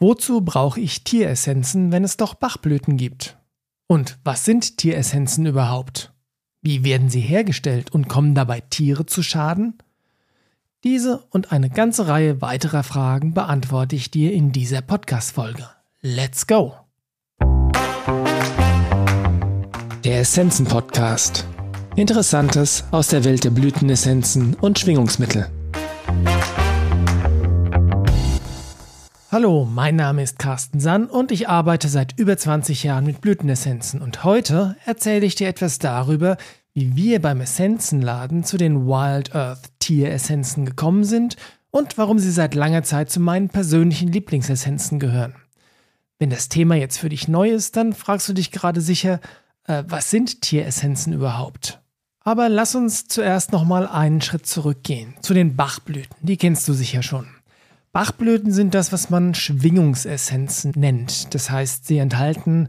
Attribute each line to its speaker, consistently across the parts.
Speaker 1: Wozu brauche ich Tieressenzen, wenn es doch Bachblüten gibt? Und was sind Tieressenzen überhaupt? Wie werden sie hergestellt und kommen dabei Tiere zu Schaden? Diese und eine ganze Reihe weiterer Fragen beantworte ich dir in dieser Podcast-Folge. Let's go! Der Essenzen-Podcast. Interessantes aus der Welt der Blütenessenzen und Schwingungsmittel. Hallo, mein Name ist Carsten Sann und ich arbeite seit über 20 Jahren mit Blütenessenzen und heute erzähle ich dir etwas darüber, wie wir beim Essenzenladen zu den Wild Earth Tieressenzen gekommen sind und warum sie seit langer Zeit zu meinen persönlichen Lieblingsessenzen gehören. Wenn das Thema jetzt für dich neu ist, dann fragst du dich gerade sicher, äh, was sind Tieressenzen überhaupt? Aber lass uns zuerst nochmal einen Schritt zurückgehen zu den Bachblüten. Die kennst du sicher schon. Bachblüten sind das, was man Schwingungsessenzen nennt. Das heißt, sie enthalten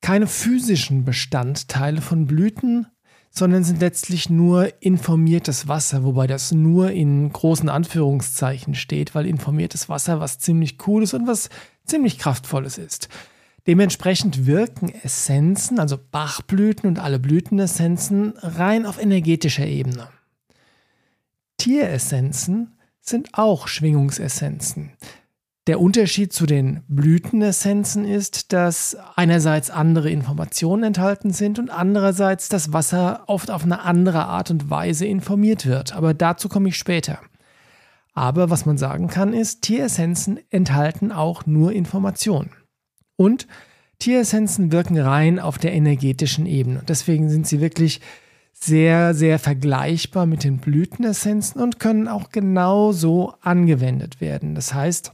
Speaker 1: keine physischen Bestandteile von Blüten, sondern sind letztlich nur informiertes Wasser, wobei das nur in großen Anführungszeichen steht, weil informiertes Wasser was ziemlich cooles und was ziemlich kraftvolles ist. Dementsprechend wirken Essenzen, also Bachblüten und alle Blütenessenzen, rein auf energetischer Ebene. Tieressenzen sind auch Schwingungsessenzen. Der Unterschied zu den Blütenessenzen ist, dass einerseits andere Informationen enthalten sind und andererseits das Wasser oft auf eine andere Art und Weise informiert wird. Aber dazu komme ich später. Aber was man sagen kann, ist, Tieressenzen enthalten auch nur Informationen. Und Tieressenzen wirken rein auf der energetischen Ebene. Deswegen sind sie wirklich sehr, sehr vergleichbar mit den Blütenessenzen und können auch genauso angewendet werden. Das heißt,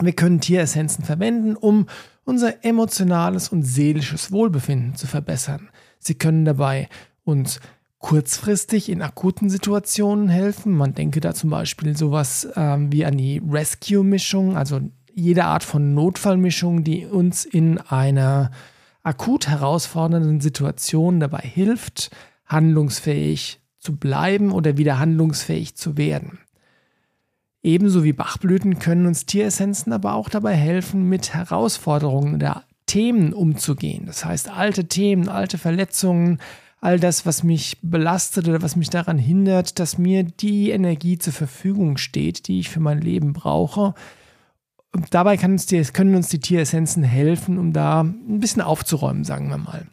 Speaker 1: wir können Tieressenzen verwenden, um unser emotionales und seelisches Wohlbefinden zu verbessern. Sie können dabei uns kurzfristig in akuten Situationen helfen. Man denke da zum Beispiel sowas ähm, wie an die Rescue-Mischung, also jede Art von Notfallmischung, die uns in einer akut herausfordernden Situation dabei hilft, handlungsfähig zu bleiben oder wieder handlungsfähig zu werden. Ebenso wie Bachblüten können uns Tieressenzen aber auch dabei helfen, mit Herausforderungen oder Themen umzugehen. Das heißt, alte Themen, alte Verletzungen, all das, was mich belastet oder was mich daran hindert, dass mir die Energie zur Verfügung steht, die ich für mein Leben brauche. Und dabei uns die, können uns die Tieressenzen helfen, um da ein bisschen aufzuräumen, sagen wir mal.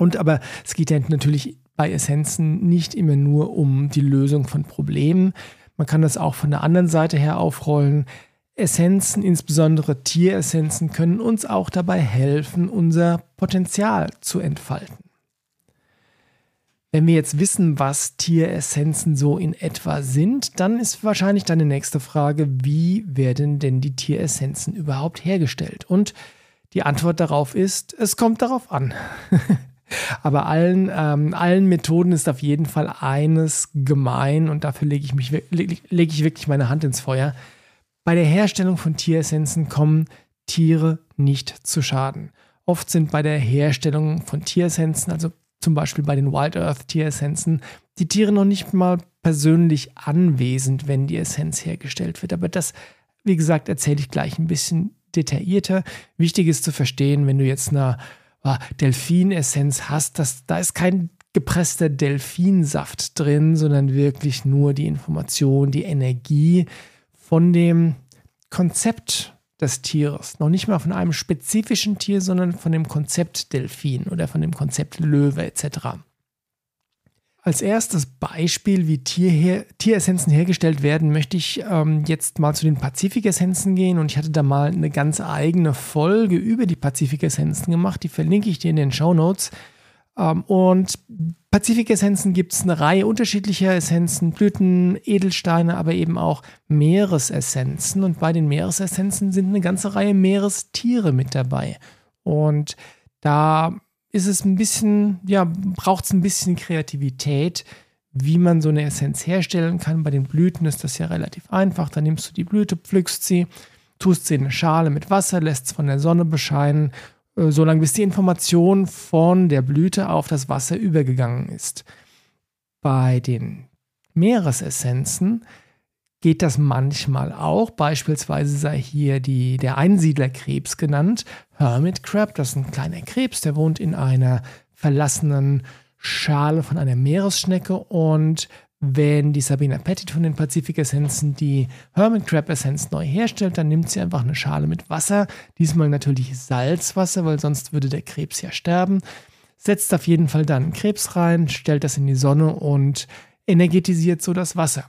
Speaker 1: Und aber es geht ja natürlich bei Essenzen nicht immer nur um die Lösung von Problemen. Man kann das auch von der anderen Seite her aufrollen. Essenzen, insbesondere Tieressenzen, können uns auch dabei helfen, unser Potenzial zu entfalten. Wenn wir jetzt wissen, was Tieressenzen so in etwa sind, dann ist wahrscheinlich deine nächste Frage, wie werden denn die Tieressenzen überhaupt hergestellt? Und die Antwort darauf ist, es kommt darauf an. Aber allen, ähm, allen Methoden ist auf jeden Fall eines gemein und dafür lege ich, mich, lege ich wirklich meine Hand ins Feuer. Bei der Herstellung von Tieressenzen kommen Tiere nicht zu Schaden. Oft sind bei der Herstellung von Tieressenzen, also zum Beispiel bei den Wild Earth Tieressenzen, die Tiere noch nicht mal persönlich anwesend, wenn die Essenz hergestellt wird. Aber das, wie gesagt, erzähle ich gleich ein bisschen detaillierter. Wichtig ist zu verstehen, wenn du jetzt einer oh, Delfinessenz hast, das, da ist kein gepresster Delfinsaft drin, sondern wirklich nur die Information, die Energie von dem Konzept des Tieres. Noch nicht mal von einem spezifischen Tier, sondern von dem Konzept Delfin oder von dem Konzept Löwe etc. Als erstes Beispiel, wie Tierher Tieressenzen hergestellt werden, möchte ich ähm, jetzt mal zu den Pazifikessenzen gehen. Und ich hatte da mal eine ganz eigene Folge über die Pazifikessenzen gemacht. Die verlinke ich dir in den Show Notes. Ähm, und Pazifikessenzen gibt es eine Reihe unterschiedlicher Essenzen, Blüten, Edelsteine, aber eben auch Meeresessenzen. Und bei den Meeresessenzen sind eine ganze Reihe Meerestiere mit dabei. Und da ist es ein bisschen, ja, braucht es ein bisschen Kreativität, wie man so eine Essenz herstellen kann. Bei den Blüten ist das ja relativ einfach. Da nimmst du die Blüte, pflückst sie, tust sie in eine Schale mit Wasser, lässt es von der Sonne bescheinen, äh, solange bis die Information von der Blüte auf das Wasser übergegangen ist. Bei den Meeresessenzen geht das manchmal auch. Beispielsweise sei hier die, der Einsiedlerkrebs genannt. Hermit Crab, das ist ein kleiner Krebs, der wohnt in einer verlassenen Schale von einer Meeresschnecke und wenn die Sabina Pettit von den Pazifik-Essenzen die Hermit Crab-Essenz neu herstellt, dann nimmt sie einfach eine Schale mit Wasser, diesmal natürlich Salzwasser, weil sonst würde der Krebs ja sterben, setzt auf jeden Fall dann Krebs rein, stellt das in die Sonne und energetisiert so das Wasser.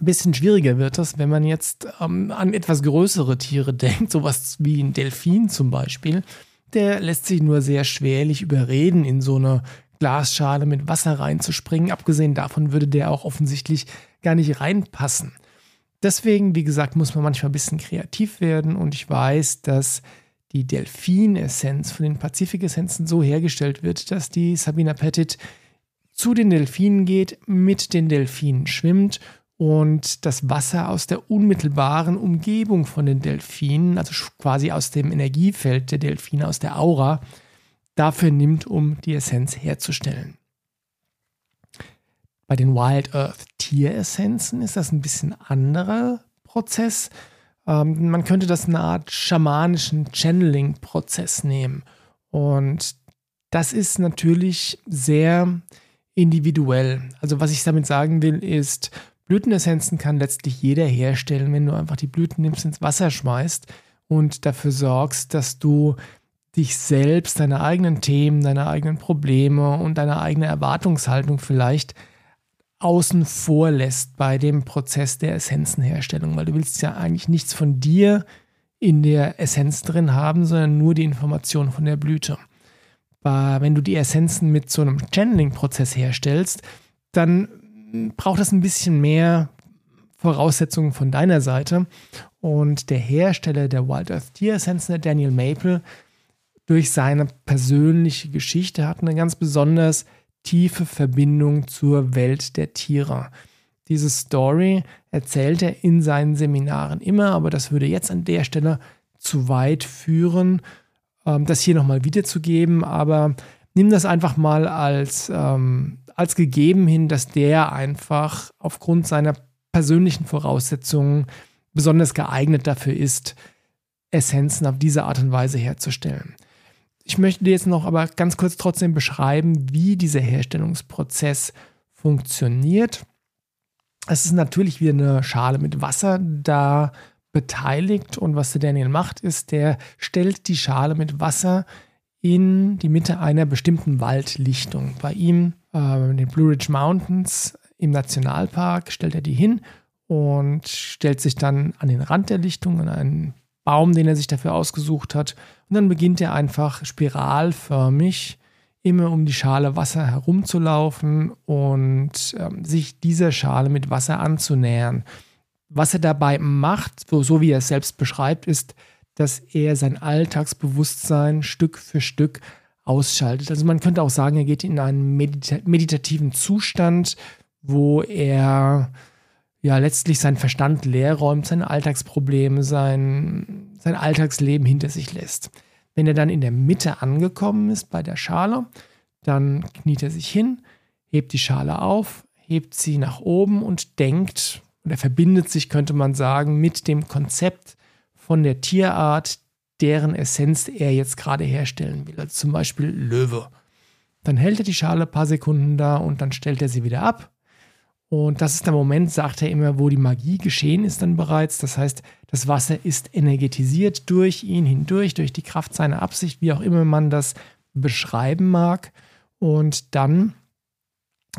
Speaker 1: Ein bisschen schwieriger wird das, wenn man jetzt ähm, an etwas größere Tiere denkt, sowas wie ein Delfin zum Beispiel. Der lässt sich nur sehr schwerlich überreden, in so eine Glasschale mit Wasser reinzuspringen. Abgesehen davon würde der auch offensichtlich gar nicht reinpassen. Deswegen, wie gesagt, muss man manchmal ein bisschen kreativ werden und ich weiß, dass die Delfinessenz von den Pazifik-Essenzen so hergestellt wird, dass die Sabina Pettit zu den Delfinen geht, mit den Delfinen schwimmt und das Wasser aus der unmittelbaren Umgebung von den Delfinen, also quasi aus dem Energiefeld der Delfine, aus der Aura, dafür nimmt, um die Essenz herzustellen. Bei den Wild Earth Tieressenzen ist das ein bisschen anderer Prozess. Ähm, man könnte das eine Art schamanischen Channeling-Prozess nehmen. Und das ist natürlich sehr individuell. Also was ich damit sagen will, ist, Blütenessenzen kann letztlich jeder herstellen, wenn du einfach die Blüten nimmst, ins Wasser schmeißt und dafür sorgst, dass du dich selbst, deine eigenen Themen, deine eigenen Probleme und deine eigene Erwartungshaltung vielleicht außen vor lässt bei dem Prozess der Essenzenherstellung, weil du willst ja eigentlich nichts von dir in der Essenz drin haben, sondern nur die Information von der Blüte. Wenn du die Essenzen mit so einem Channeling-Prozess herstellst, dann braucht das ein bisschen mehr Voraussetzungen von deiner Seite. Und der Hersteller der Wild Earth Tieressenzen, der Daniel Maple, durch seine persönliche Geschichte hat eine ganz besonders tiefe Verbindung zur Welt der Tiere. Diese Story erzählt er in seinen Seminaren immer, aber das würde jetzt an der Stelle zu weit führen, ähm, das hier nochmal wiederzugeben. Aber nimm das einfach mal als ähm, als gegeben hin, dass der einfach aufgrund seiner persönlichen Voraussetzungen besonders geeignet dafür ist, Essenzen auf diese Art und Weise herzustellen. Ich möchte dir jetzt noch aber ganz kurz trotzdem beschreiben, wie dieser Herstellungsprozess funktioniert. Es ist natürlich wie eine Schale mit Wasser da beteiligt und was der Daniel macht, ist, der stellt die Schale mit Wasser in die Mitte einer bestimmten Waldlichtung. Bei ihm äh, den Blue Ridge Mountains im Nationalpark, stellt er die hin und stellt sich dann an den Rand der Lichtung, an einen Baum, den er sich dafür ausgesucht hat. Und dann beginnt er einfach spiralförmig immer um die Schale Wasser herumzulaufen und ähm, sich dieser Schale mit Wasser anzunähern. Was er dabei macht, so, so wie er es selbst beschreibt, ist, dass er sein Alltagsbewusstsein Stück für Stück ausschaltet. Also man könnte auch sagen, er geht in einen medita meditativen Zustand, wo er ja letztlich seinen Verstand leer räumt, seine Alltagsprobleme, sein, sein Alltagsleben hinter sich lässt. Wenn er dann in der Mitte angekommen ist bei der Schale, dann kniet er sich hin, hebt die Schale auf, hebt sie nach oben und denkt, oder verbindet sich, könnte man sagen, mit dem Konzept von der Tierart, deren Essenz er jetzt gerade herstellen will. Also zum Beispiel Löwe. Dann hält er die Schale ein paar Sekunden da und dann stellt er sie wieder ab. Und das ist der Moment, sagt er immer, wo die Magie geschehen ist dann bereits. Das heißt, das Wasser ist energetisiert durch ihn hindurch, durch die Kraft seiner Absicht, wie auch immer man das beschreiben mag. Und dann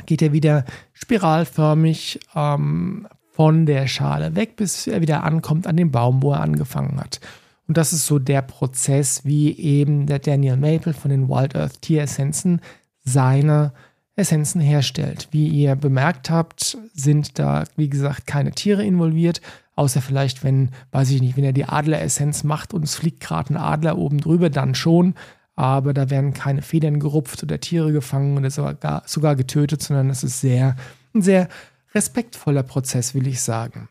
Speaker 1: geht er wieder spiralförmig ähm, von der Schale weg, bis er wieder ankommt an den Baum, wo er angefangen hat. Und das ist so der Prozess, wie eben der Daniel Maple von den Wild Earth Tieressenzen seine Essenzen herstellt. Wie ihr bemerkt habt, sind da, wie gesagt, keine Tiere involviert, außer vielleicht, wenn, weiß ich nicht, wenn er die Adleressenz macht und es fliegt gerade ein Adler oben drüber, dann schon. Aber da werden keine Federn gerupft oder Tiere gefangen oder sogar, sogar getötet, sondern es ist sehr, ein sehr respektvoller Prozess, will ich sagen.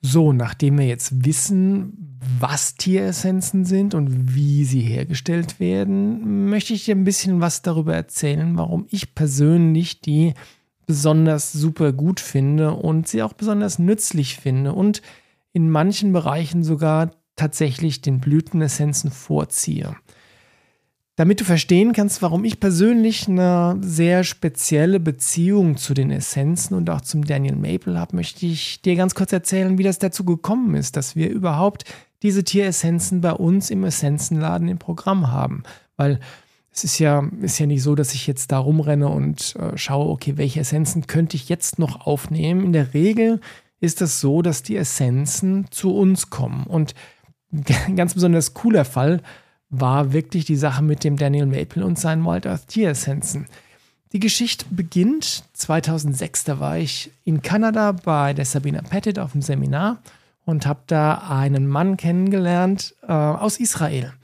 Speaker 1: So, nachdem wir jetzt wissen, was Tieressenzen sind und wie sie hergestellt werden, möchte ich dir ein bisschen was darüber erzählen, warum ich persönlich die besonders super gut finde und sie auch besonders nützlich finde und in manchen Bereichen sogar tatsächlich den Blütenessenzen vorziehe. Damit du verstehen kannst, warum ich persönlich eine sehr spezielle Beziehung zu den Essenzen und auch zum Daniel Maple habe, möchte ich dir ganz kurz erzählen, wie das dazu gekommen ist, dass wir überhaupt diese Tieressenzen bei uns im Essenzenladen im Programm haben. Weil es ist ja, ist ja nicht so, dass ich jetzt da rumrenne und äh, schaue, okay, welche Essenzen könnte ich jetzt noch aufnehmen. In der Regel ist es so, dass die Essenzen zu uns kommen. Und ein ganz besonders cooler Fall war wirklich die Sache mit dem Daniel Maple und seinen Wild Earth Tieressenzen. Die Geschichte beginnt 2006, da war ich in Kanada bei der Sabina Pettit auf dem Seminar und habe da einen Mann kennengelernt äh, aus Israel.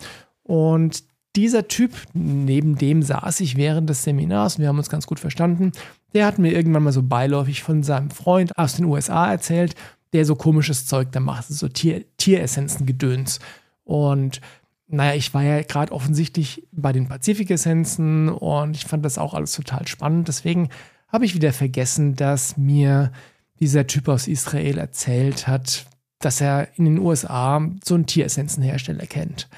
Speaker 1: Und dieser Typ, neben dem saß ich während des Seminars, wir haben uns ganz gut verstanden, der hat mir irgendwann mal so beiläufig von seinem Freund aus den USA erzählt, der so komisches Zeug da macht, so Tier, Tieressenzen-Gedöns. Und naja, ich war ja gerade offensichtlich bei den Pazifik-Essenzen und ich fand das auch alles total spannend. Deswegen habe ich wieder vergessen, dass mir dieser Typ aus Israel erzählt hat, dass er in den USA so einen Tieressenzenhersteller kennt.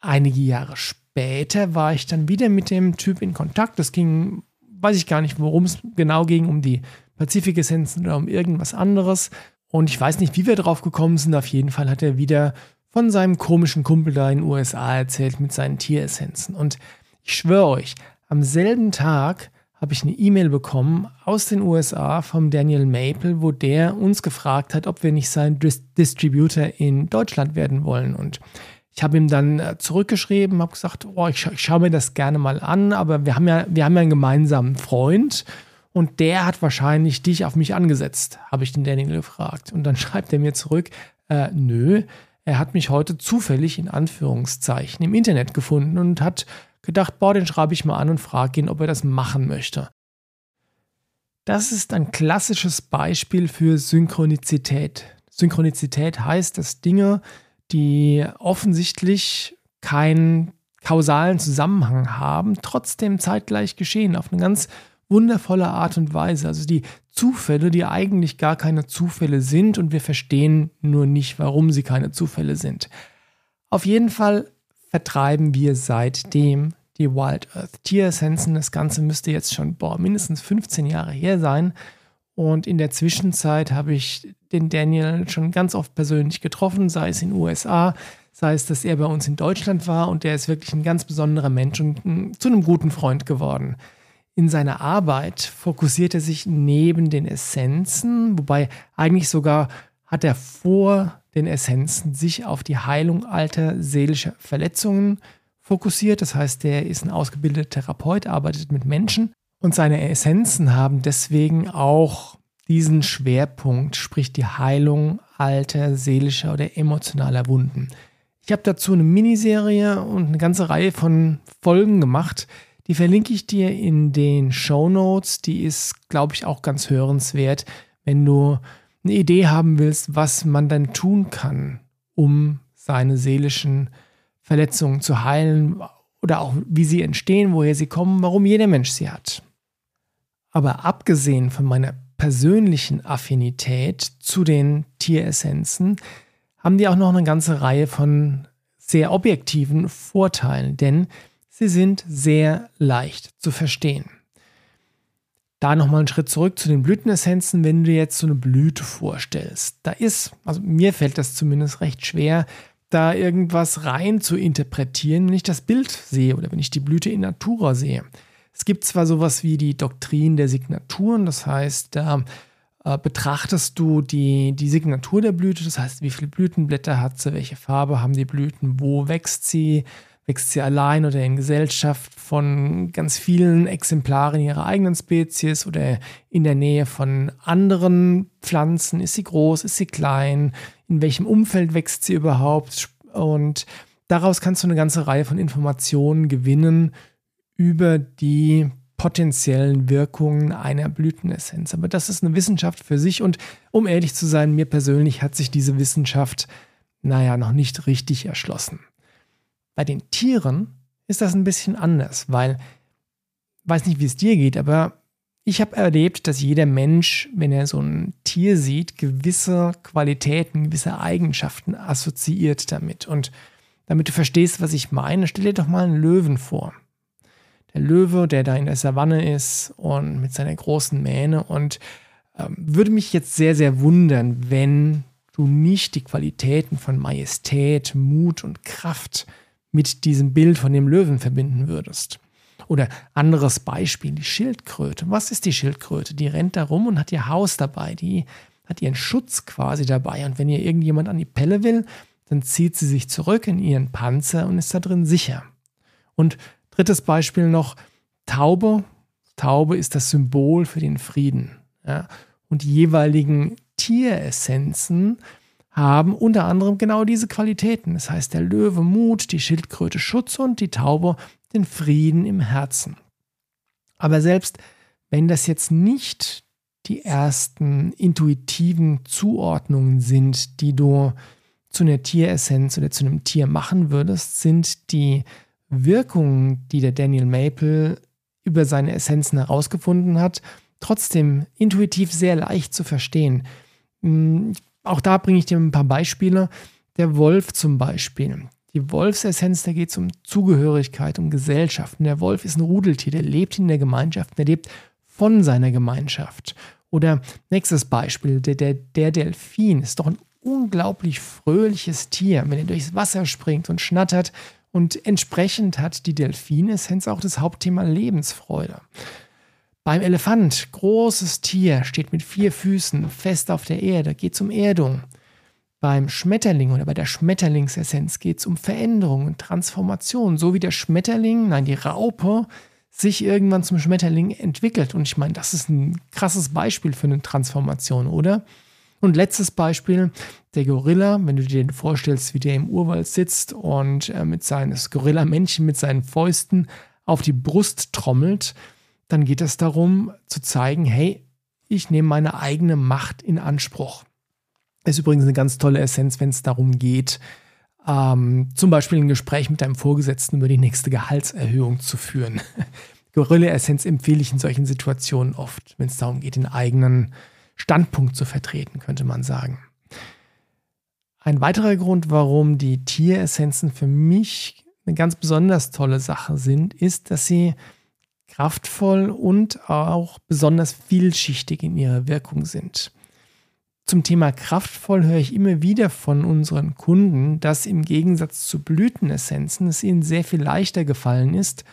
Speaker 1: Einige Jahre später war ich dann wieder mit dem Typ in Kontakt. Das ging, weiß ich gar nicht, worum es genau ging, um die Pazifik-Essenzen oder um irgendwas anderes. Und ich weiß nicht, wie wir drauf gekommen sind. Auf jeden Fall hat er wieder von seinem komischen Kumpel da in den USA erzählt mit seinen Tieressenzen. Und ich schwöre euch, am selben Tag habe ich eine E-Mail bekommen aus den USA vom Daniel Maple, wo der uns gefragt hat, ob wir nicht sein Dis Distributor in Deutschland werden wollen. Und ich habe ihm dann äh, zurückgeschrieben, habe gesagt, oh, ich, scha ich schaue mir das gerne mal an, aber wir haben ja, wir haben ja einen gemeinsamen Freund und der hat wahrscheinlich dich auf mich angesetzt, habe ich den Daniel gefragt. Und dann schreibt er mir zurück, äh, nö, er hat mich heute zufällig in Anführungszeichen im Internet gefunden und hat gedacht, boah, den schreibe ich mal an und frage ihn, ob er das machen möchte. Das ist ein klassisches Beispiel für Synchronizität. Synchronizität heißt, dass Dinge, die offensichtlich keinen kausalen Zusammenhang haben, trotzdem zeitgleich geschehen, auf eine ganz wundervolle Art und Weise. Also die Zufälle, die eigentlich gar keine Zufälle sind und wir verstehen nur nicht, warum sie keine Zufälle sind. Auf jeden Fall vertreiben wir seitdem die Wild Earth Tieressenzen. Das Ganze müsste jetzt schon boah, mindestens 15 Jahre her sein. Und in der Zwischenzeit habe ich den Daniel schon ganz oft persönlich getroffen, sei es in den USA, sei es, dass er bei uns in Deutschland war. Und der ist wirklich ein ganz besonderer Mensch und zu einem guten Freund geworden in seiner Arbeit fokussiert er sich neben den Essenzen, wobei eigentlich sogar hat er vor den Essenzen sich auf die Heilung alter seelischer Verletzungen fokussiert. Das heißt, er ist ein ausgebildeter Therapeut, arbeitet mit Menschen und seine Essenzen haben deswegen auch diesen Schwerpunkt, sprich die Heilung alter seelischer oder emotionaler Wunden. Ich habe dazu eine Miniserie und eine ganze Reihe von Folgen gemacht, die verlinke ich dir in den Show Notes. Die ist, glaube ich, auch ganz hörenswert, wenn du eine Idee haben willst, was man dann tun kann, um seine seelischen Verletzungen zu heilen oder auch wie sie entstehen, woher sie kommen, warum jeder Mensch sie hat. Aber abgesehen von meiner persönlichen Affinität zu den Tieressenzen, haben die auch noch eine ganze Reihe von sehr objektiven Vorteilen, denn Sie sind sehr leicht zu verstehen. Da nochmal einen Schritt zurück zu den Blütenessenzen, wenn du jetzt so eine Blüte vorstellst. Da ist, also mir fällt das zumindest recht schwer, da irgendwas rein zu interpretieren, wenn ich das Bild sehe oder wenn ich die Blüte in Natura sehe. Es gibt zwar sowas wie die Doktrin der Signaturen, das heißt, da äh, betrachtest du die, die Signatur der Blüte, das heißt, wie viele Blütenblätter hat sie, welche Farbe haben die Blüten, wo wächst sie, wächst sie allein oder in Gesellschaft von ganz vielen Exemplaren ihrer eigenen Spezies oder in der Nähe von anderen Pflanzen? Ist sie groß? Ist sie klein? In welchem Umfeld wächst sie überhaupt? Und daraus kannst du eine ganze Reihe von Informationen gewinnen über die potenziellen Wirkungen einer Blütenessenz. Aber das ist eine Wissenschaft für sich und um ehrlich zu sein, mir persönlich hat sich diese Wissenschaft, naja, noch nicht richtig erschlossen. Bei den Tieren ist das ein bisschen anders, weil, weiß nicht, wie es dir geht, aber ich habe erlebt, dass jeder Mensch, wenn er so ein Tier sieht, gewisse Qualitäten, gewisse Eigenschaften assoziiert damit. Und damit du verstehst, was ich meine, stell dir doch mal einen Löwen vor. Der Löwe, der da in der Savanne ist und mit seiner großen Mähne. Und ähm, würde mich jetzt sehr, sehr wundern, wenn du nicht die Qualitäten von Majestät, Mut und Kraft mit diesem Bild von dem Löwen verbinden würdest. Oder anderes Beispiel, die Schildkröte. Was ist die Schildkröte? Die rennt da rum und hat ihr Haus dabei. Die hat ihren Schutz quasi dabei. Und wenn ihr irgendjemand an die Pelle will, dann zieht sie sich zurück in ihren Panzer und ist da drin sicher. Und drittes Beispiel noch, Taube. Taube ist das Symbol für den Frieden. Ja? Und die jeweiligen Tieressenzen haben unter anderem genau diese Qualitäten. Das heißt, der Löwe Mut, die Schildkröte Schutz und die Taube den Frieden im Herzen. Aber selbst wenn das jetzt nicht die ersten intuitiven Zuordnungen sind, die du zu einer Tieressenz oder zu einem Tier machen würdest, sind die Wirkungen, die der Daniel Maple über seine Essenzen herausgefunden hat, trotzdem intuitiv sehr leicht zu verstehen. Hm, auch da bringe ich dir ein paar Beispiele. Der Wolf zum Beispiel. Die Wolfsessenz, da geht es um Zugehörigkeit, um Gesellschaft. Und der Wolf ist ein Rudeltier, der lebt in der Gemeinschaft, der lebt von seiner Gemeinschaft. Oder nächstes Beispiel, der, der, der Delfin ist doch ein unglaublich fröhliches Tier, wenn er durchs Wasser springt und schnattert. Und entsprechend hat die Delfinessenz auch das Hauptthema Lebensfreude. Beim Elefant, großes Tier, steht mit vier Füßen fest auf der Erde, geht um Erdung. Beim Schmetterling oder bei der Schmetterlingsessenz geht es um Veränderung und Transformation, so wie der Schmetterling, nein, die Raupe sich irgendwann zum Schmetterling entwickelt. Und ich meine, das ist ein krasses Beispiel für eine Transformation, oder? Und letztes Beispiel, der Gorilla, wenn du dir den vorstellst, wie der im Urwald sitzt und äh, mit seines Gorilla-Männchen mit seinen Fäusten auf die Brust trommelt, dann geht es darum zu zeigen, hey, ich nehme meine eigene Macht in Anspruch. Ist übrigens eine ganz tolle Essenz, wenn es darum geht, ähm, zum Beispiel ein Gespräch mit deinem Vorgesetzten über die nächste Gehaltserhöhung zu führen. Gorilla-Essenz empfehle ich in solchen Situationen oft, wenn es darum geht, den eigenen Standpunkt zu vertreten, könnte man sagen. Ein weiterer Grund, warum die Tieressenzen für mich eine ganz besonders tolle Sache sind, ist, dass sie kraftvoll und auch besonders vielschichtig in ihrer Wirkung sind. Zum Thema kraftvoll höre ich immer wieder von unseren Kunden, dass im Gegensatz zu Blütenessenzen es ihnen sehr viel leichter gefallen ist,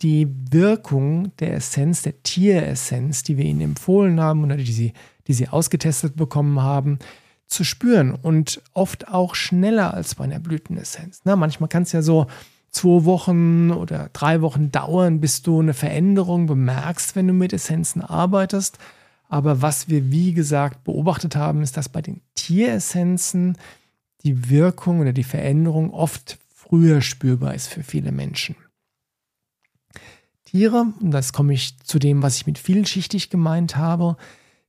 Speaker 1: die Wirkung der Essenz, der Tieressenz, die wir ihnen empfohlen haben oder die sie, die sie ausgetestet bekommen haben, zu spüren und oft auch schneller als bei einer Blütenessenz. Na, manchmal kann es ja so zwei Wochen oder drei Wochen dauern, bis du eine Veränderung bemerkst, wenn du mit Essenzen arbeitest. Aber was wir, wie gesagt, beobachtet haben, ist, dass bei den Tieressenzen die Wirkung oder die Veränderung oft früher spürbar ist für viele Menschen. Tiere, und das komme ich zu dem, was ich mit vielschichtig gemeint habe,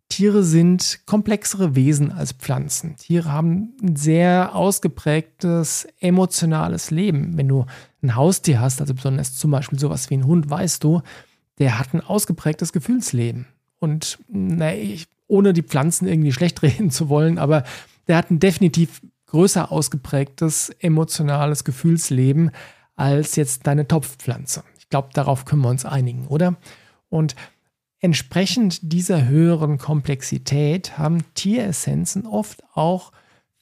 Speaker 1: Tiere sind komplexere Wesen als Pflanzen. Tiere haben ein sehr ausgeprägtes emotionales Leben. Wenn du ein Haustier hast, also besonders zum Beispiel sowas wie ein Hund, weißt du, der hat ein ausgeprägtes Gefühlsleben. Und na, ich, ohne die Pflanzen irgendwie schlecht reden zu wollen, aber der hat ein definitiv größer ausgeprägtes emotionales Gefühlsleben als jetzt deine Topfpflanze. Ich glaube, darauf können wir uns einigen, oder? Und entsprechend dieser höheren Komplexität haben Tieressenzen oft auch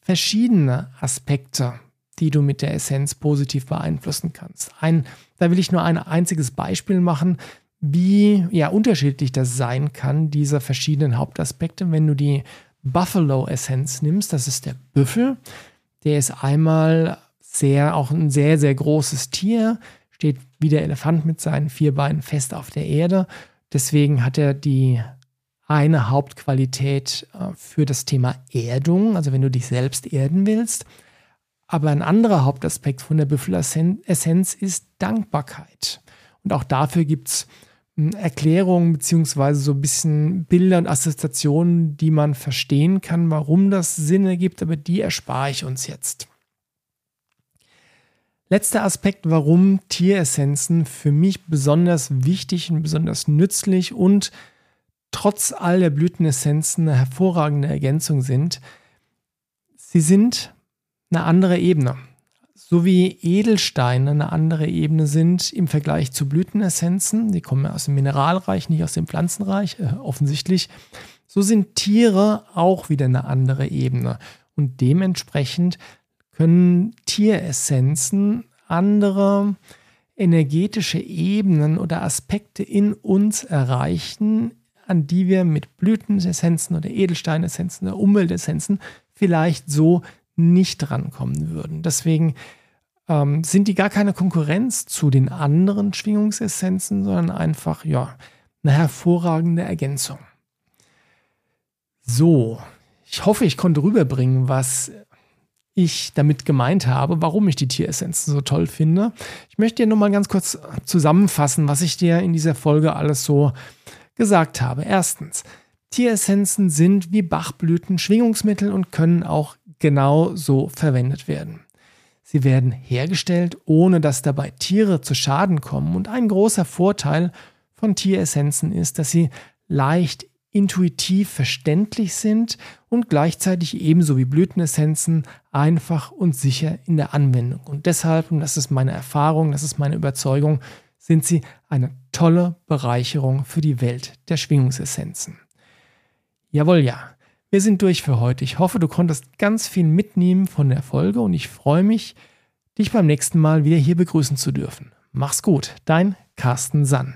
Speaker 1: verschiedene Aspekte, die du mit der Essenz positiv beeinflussen kannst. Ein, da will ich nur ein einziges Beispiel machen wie ja, unterschiedlich das sein kann, diese verschiedenen Hauptaspekte. Wenn du die Buffalo-Essenz nimmst, das ist der Büffel, der ist einmal sehr, auch ein sehr, sehr großes Tier, steht wie der Elefant mit seinen vier Beinen fest auf der Erde. Deswegen hat er die eine Hauptqualität äh, für das Thema Erdung, also wenn du dich selbst erden willst. Aber ein anderer Hauptaspekt von der Büffel-Essenz ist Dankbarkeit. Und auch dafür gibt es Erklärungen beziehungsweise so ein bisschen Bilder und Assoziationen, die man verstehen kann, warum das Sinn ergibt, aber die erspare ich uns jetzt. Letzter Aspekt, warum Tieressenzen für mich besonders wichtig und besonders nützlich und trotz all der Blütenessenzen eine hervorragende Ergänzung sind. Sie sind eine andere Ebene. So wie Edelsteine eine andere Ebene sind im Vergleich zu Blütenessenzen, die kommen aus dem Mineralreich, nicht aus dem Pflanzenreich, äh, offensichtlich, so sind Tiere auch wieder eine andere Ebene. Und dementsprechend können Tieressenzen andere energetische Ebenen oder Aspekte in uns erreichen, an die wir mit Blütenessenzen oder Edelsteinessenzen oder Umweltessenzen vielleicht so nicht rankommen würden. Deswegen ähm, sind die gar keine Konkurrenz zu den anderen Schwingungsessenzen, sondern einfach ja eine hervorragende Ergänzung. So, ich hoffe, ich konnte rüberbringen, was ich damit gemeint habe, warum ich die Tieressenzen so toll finde. Ich möchte dir nur mal ganz kurz zusammenfassen, was ich dir in dieser Folge alles so gesagt habe. Erstens, Tieressenzen sind wie Bachblüten Schwingungsmittel und können auch genau so verwendet werden. Sie werden hergestellt, ohne dass dabei Tiere zu Schaden kommen. Und ein großer Vorteil von Tieressenzen ist, dass sie leicht intuitiv verständlich sind und gleichzeitig ebenso wie Blütenessenzen einfach und sicher in der Anwendung. Und deshalb, und das ist meine Erfahrung, das ist meine Überzeugung, sind sie eine tolle Bereicherung für die Welt der Schwingungsessenzen. Jawohl, ja. Wir sind durch für heute. Ich hoffe, du konntest ganz viel mitnehmen von der Folge und ich freue mich, dich beim nächsten Mal wieder hier begrüßen zu dürfen. Mach's gut, dein Carsten Sann.